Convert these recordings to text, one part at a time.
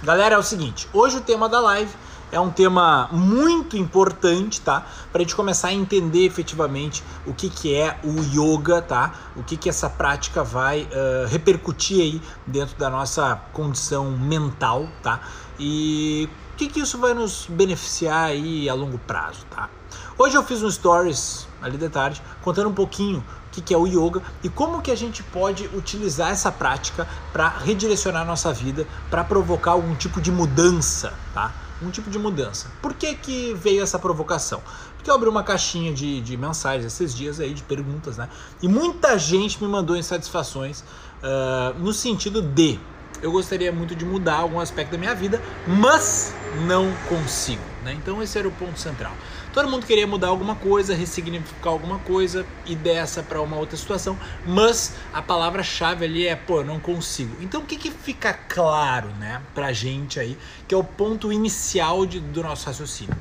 Galera, é o seguinte, hoje o tema da live é um tema muito importante, tá? Para a gente começar a entender efetivamente o que, que é o yoga, tá? O que, que essa prática vai uh, repercutir aí dentro da nossa condição mental, tá? E o que, que isso vai nos beneficiar aí a longo prazo, tá? Hoje eu fiz um stories ali de tarde contando um pouquinho o que, que é o yoga e como que a gente pode utilizar essa prática para redirecionar nossa vida, para provocar algum tipo de mudança, tá? um tipo de mudança. Por que, que veio essa provocação? Porque eu abri uma caixinha de, de mensagens esses dias aí, de perguntas, né? E muita gente me mandou insatisfações uh, no sentido de eu gostaria muito de mudar algum aspecto da minha vida, mas não consigo. Né? Então esse era o ponto central. Todo mundo queria mudar alguma coisa, ressignificar alguma coisa e dessa para uma outra situação, mas a palavra-chave ali é, pô, não consigo. Então o que, que fica claro, né, pra gente aí, que é o ponto inicial de, do nosso raciocínio?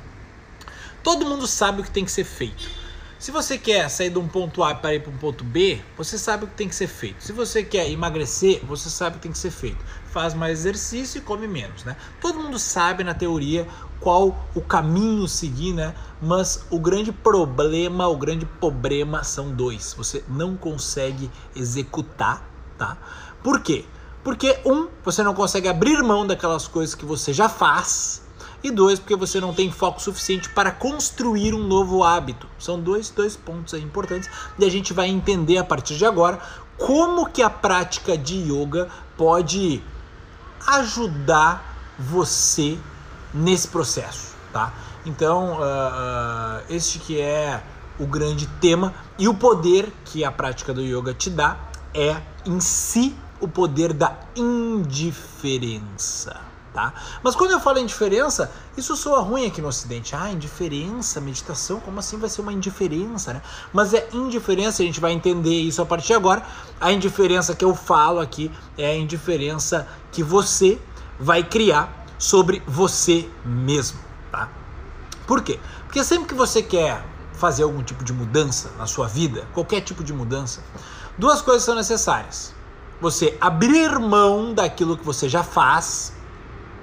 Todo mundo sabe o que tem que ser feito. Se você quer sair de um ponto A para ir para um ponto B, você sabe o que tem que ser feito. Se você quer emagrecer, você sabe o que tem que ser feito. Faz mais exercício e come menos, né? Todo mundo sabe na teoria qual o caminho seguir, né? Mas o grande problema, o grande problema são dois. Você não consegue executar, tá? Por quê? Porque um, você não consegue abrir mão daquelas coisas que você já faz e dois, porque você não tem foco suficiente para construir um novo hábito. São dois, dois pontos importantes e a gente vai entender a partir de agora como que a prática de yoga pode ajudar você nesse processo, tá? Então, uh, uh, este que é o grande tema e o poder que a prática do yoga te dá é em si o poder da indiferença tá? Mas quando eu falo indiferença, isso soa ruim aqui no Ocidente. Ah, indiferença, meditação, como assim vai ser uma indiferença, né? Mas é indiferença, a gente vai entender isso a partir de agora. A indiferença que eu falo aqui é a indiferença que você vai criar sobre você mesmo, tá? Por quê? Porque sempre que você quer fazer algum tipo de mudança na sua vida, qualquer tipo de mudança, duas coisas são necessárias. Você abrir mão daquilo que você já faz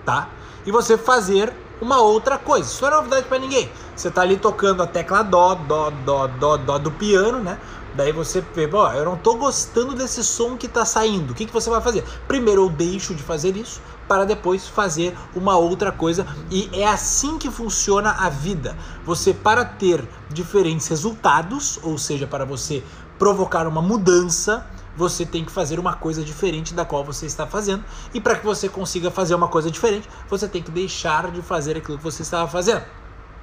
tá? E você fazer uma outra coisa. Isso não é novidade para ninguém. Você tá ali tocando a tecla dó, dó, dó, dó, dó do piano, né? Daí você vê, ó, eu não tô gostando desse som que tá saindo. O que, que você vai fazer? Primeiro eu deixo de fazer isso para depois fazer uma outra coisa. E é assim que funciona a vida. Você para ter diferentes resultados, ou seja, para você provocar uma mudança, você tem que fazer uma coisa diferente da qual você está fazendo. E para que você consiga fazer uma coisa diferente, você tem que deixar de fazer aquilo que você estava fazendo.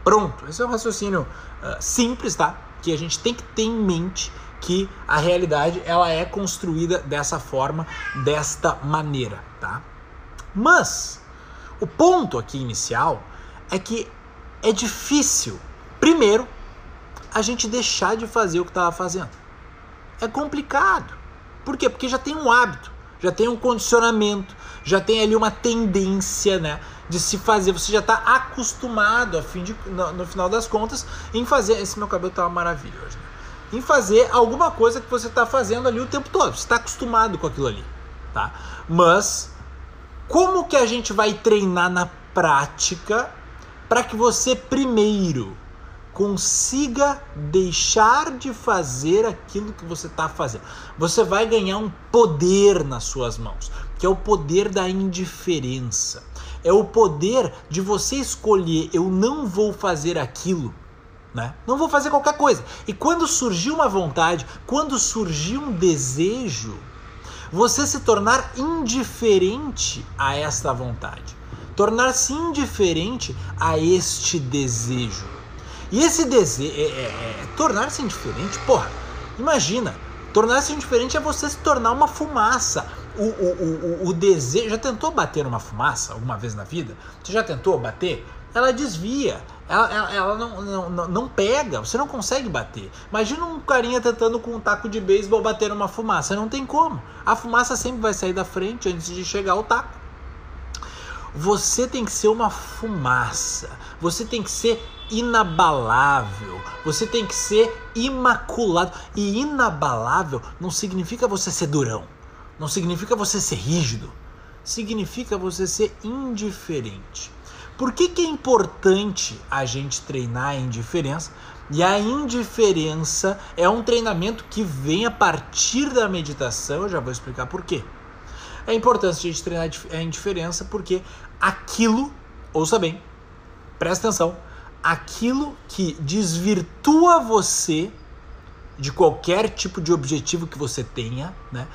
Pronto, esse é um raciocínio uh, simples, tá? Que a gente tem que ter em mente que a realidade ela é construída dessa forma, desta maneira, tá? Mas o ponto aqui inicial é que é difícil, primeiro, a gente deixar de fazer o que estava fazendo. É complicado. Por quê? Porque já tem um hábito, já tem um condicionamento, já tem ali uma tendência, né? De se fazer, você já está acostumado, a fim de, no, no, final das contas, em fazer. Esse meu cabelo tá uma maravilha hoje, né? Em fazer alguma coisa que você está fazendo ali o tempo todo. Você está acostumado com aquilo ali, tá? Mas como que a gente vai treinar na prática para que você primeiro consiga deixar de fazer aquilo que você está fazendo. Você vai ganhar um poder nas suas mãos, que é o poder da indiferença. É o poder de você escolher, eu não vou fazer aquilo. Né? Não vou fazer qualquer coisa. E quando surgir uma vontade, quando surgir um desejo, você se tornar indiferente a esta vontade, tornar-se indiferente a este desejo. E esse desejo, é, é, é, tornar-se indiferente, porra, imagina, tornar-se indiferente é você se tornar uma fumaça. O, o, o, o desejo. Já tentou bater numa fumaça alguma vez na vida? Você já tentou bater? Ela desvia, ela, ela, ela não, não, não, pega, você não consegue bater. Imagina um carinha tentando com um taco de beisebol bater numa fumaça, não tem como. A fumaça sempre vai sair da frente antes de chegar ao taco. Você tem que ser uma fumaça, você tem que ser inabalável. Você tem que ser imaculado. E inabalável não significa você ser durão. Não significa você ser rígido. significa você ser indiferente. Por que, que é importante a gente treinar a indiferença? E a indiferença é um treinamento que vem a partir da meditação, eu já vou explicar por quê. É importante a gente treinar a indiferença porque aquilo, ouça bem, presta atenção, aquilo que desvirtua você de qualquer tipo de objetivo que você tenha, né?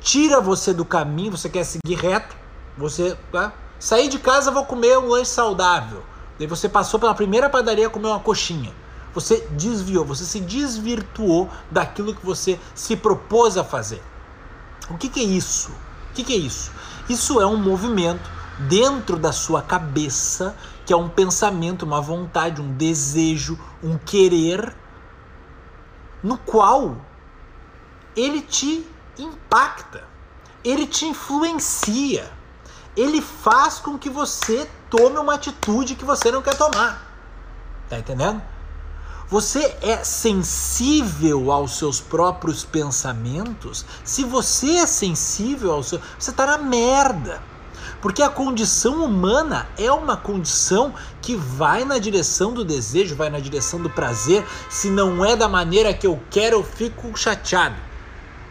Tira você do caminho, você quer seguir reto, você tá? sair de casa vou comer um lanche saudável. Daí você passou pela primeira padaria comer uma coxinha. Você desviou, você se desvirtuou daquilo que você se propôs a fazer. O que, que é isso? O que, que é isso? Isso é um movimento dentro da sua cabeça, que é um pensamento, uma vontade, um desejo, um querer, no qual ele te impacta, ele te influencia, ele faz com que você tome uma atitude que você não quer tomar. Tá entendendo? Você é sensível aos seus próprios pensamentos? Se você é sensível ao seu, você tá na merda. Porque a condição humana é uma condição que vai na direção do desejo, vai na direção do prazer. Se não é da maneira que eu quero, eu fico chateado.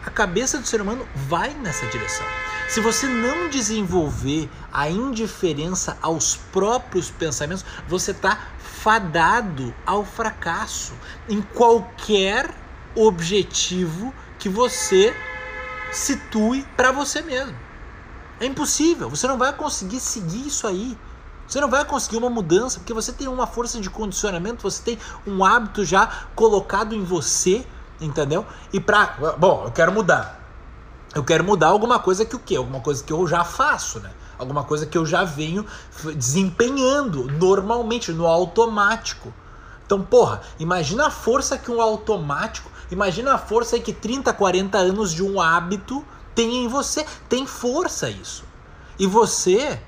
A cabeça do ser humano vai nessa direção. Se você não desenvolver a indiferença aos próprios pensamentos, você está fadado ao fracasso em qualquer objetivo que você situe para você mesmo. É impossível. Você não vai conseguir seguir isso aí. Você não vai conseguir uma mudança porque você tem uma força de condicionamento, você tem um hábito já colocado em você, entendeu? E pra. Bom, eu quero mudar. Eu quero mudar alguma coisa que o quê? Alguma coisa que eu já faço, né? Alguma coisa que eu já venho desempenhando normalmente, no automático. Então, porra, imagina a força que um automático, imagina a força que 30, 40 anos de um hábito tem em você. Tem força isso. E você,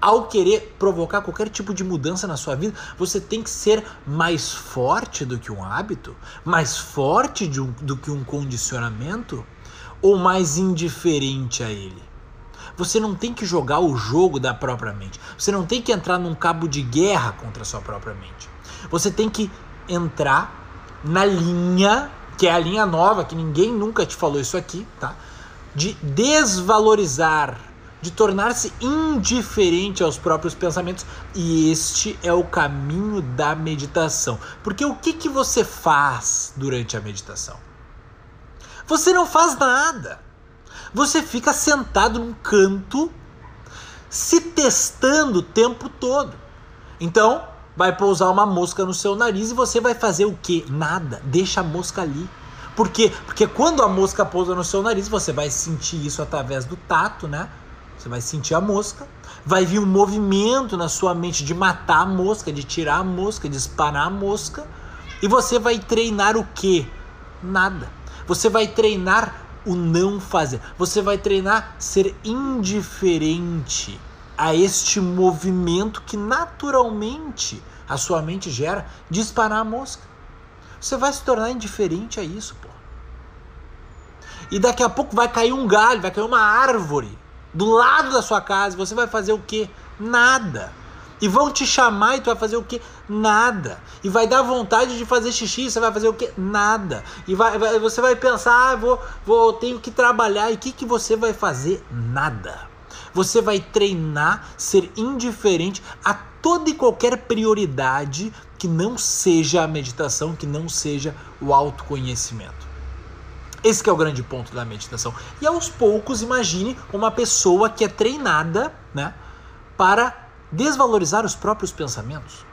ao querer provocar qualquer tipo de mudança na sua vida, você tem que ser mais forte do que um hábito, mais forte um, do que um condicionamento, ou mais indiferente a ele. Você não tem que jogar o jogo da própria mente. Você não tem que entrar num cabo de guerra contra a sua própria mente. Você tem que entrar na linha, que é a linha nova, que ninguém nunca te falou isso aqui, tá? De desvalorizar, de tornar-se indiferente aos próprios pensamentos, e este é o caminho da meditação. Porque o que, que você faz durante a meditação? Você não faz nada. Você fica sentado num canto, se testando o tempo todo. Então, vai pousar uma mosca no seu nariz e você vai fazer o quê? Nada. Deixa a mosca ali. Por quê? Porque quando a mosca pousa no seu nariz, você vai sentir isso através do tato, né? Você vai sentir a mosca. Vai vir um movimento na sua mente de matar a mosca, de tirar a mosca, de espanar a mosca. E você vai treinar o quê? Nada. Você vai treinar o não fazer. Você vai treinar ser indiferente a este movimento que naturalmente a sua mente gera de espanar a mosca. Você vai se tornar indiferente a isso, pô. E daqui a pouco vai cair um galho, vai cair uma árvore do lado da sua casa. Você vai fazer o quê? Nada. E vão te chamar e tu vai fazer o quê? Nada. E vai dar vontade de fazer xixi, você vai fazer o quê? Nada. E vai, vai você vai pensar, ah, vou, vou, tenho que trabalhar. E o que, que você vai fazer? Nada. Você vai treinar ser indiferente a toda e qualquer prioridade que não seja a meditação, que não seja o autoconhecimento. Esse é o grande ponto da meditação. E aos poucos, imagine uma pessoa que é treinada né, para desvalorizar os próprios pensamentos.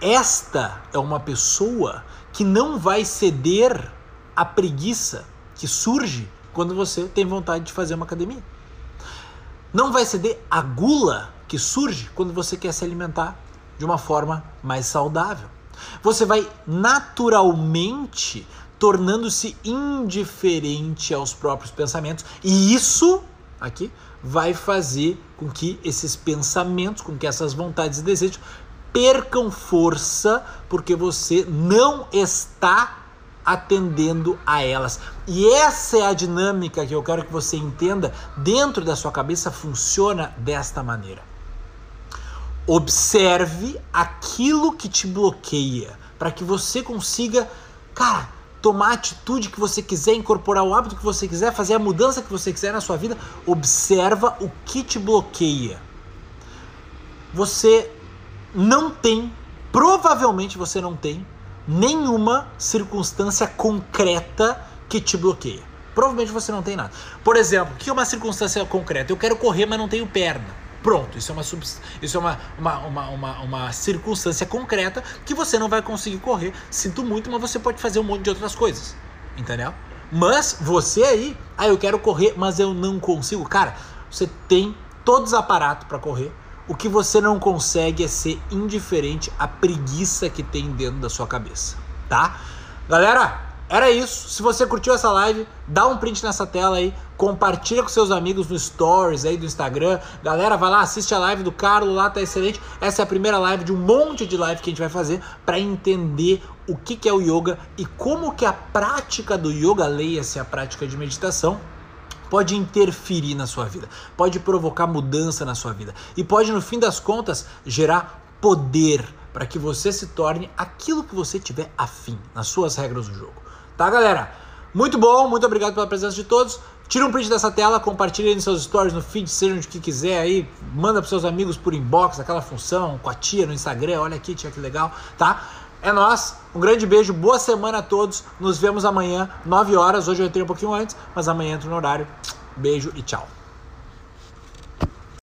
Esta é uma pessoa que não vai ceder à preguiça que surge quando você tem vontade de fazer uma academia. Não vai ceder à gula que surge quando você quer se alimentar de uma forma mais saudável. Você vai naturalmente tornando-se indiferente aos próprios pensamentos, e isso aqui vai fazer com que esses pensamentos, com que essas vontades e desejos percam força, porque você não está atendendo a elas. E essa é a dinâmica que eu quero que você entenda dentro da sua cabeça funciona desta maneira. Observe aquilo que te bloqueia para que você consiga, cara, tomar a atitude que você quiser, incorporar o hábito que você quiser, fazer a mudança que você quiser na sua vida. Observa o que te bloqueia. Você não tem, provavelmente você não tem nenhuma circunstância concreta que te bloqueia. Provavelmente você não tem nada. Por exemplo, o que é uma circunstância concreta? Eu quero correr, mas não tenho perna. Pronto, isso é uma, isso é uma, uma, uma, uma, uma circunstância concreta que você não vai conseguir correr. Sinto muito, mas você pode fazer um monte de outras coisas. Entendeu? Mas você aí, ah, eu quero correr, mas eu não consigo. Cara, você tem todos os aparatos para correr o que você não consegue é ser indiferente à preguiça que tem dentro da sua cabeça, tá? Galera, era isso. Se você curtiu essa live, dá um print nessa tela aí, compartilha com seus amigos no stories aí do Instagram. Galera, vai lá, assiste a live do Carlos lá, tá excelente. Essa é a primeira live de um monte de live que a gente vai fazer para entender o que, que é o yoga e como que a prática do yoga, leia-se a prática de meditação, pode interferir na sua vida, pode provocar mudança na sua vida e pode, no fim das contas, gerar poder para que você se torne aquilo que você tiver afim nas suas regras do jogo. Tá, galera? Muito bom, muito obrigado pela presença de todos. Tira um print dessa tela, compartilha nos seus stories, no feed, seja onde que quiser aí, manda para seus amigos por inbox, aquela função, com a tia no Instagram, olha aqui, tia, que legal, tá? É nós. Um grande beijo, boa semana a todos. Nos vemos amanhã, 9 horas. Hoje eu entrei um pouquinho antes, mas amanhã entro no horário. Beijo e tchau.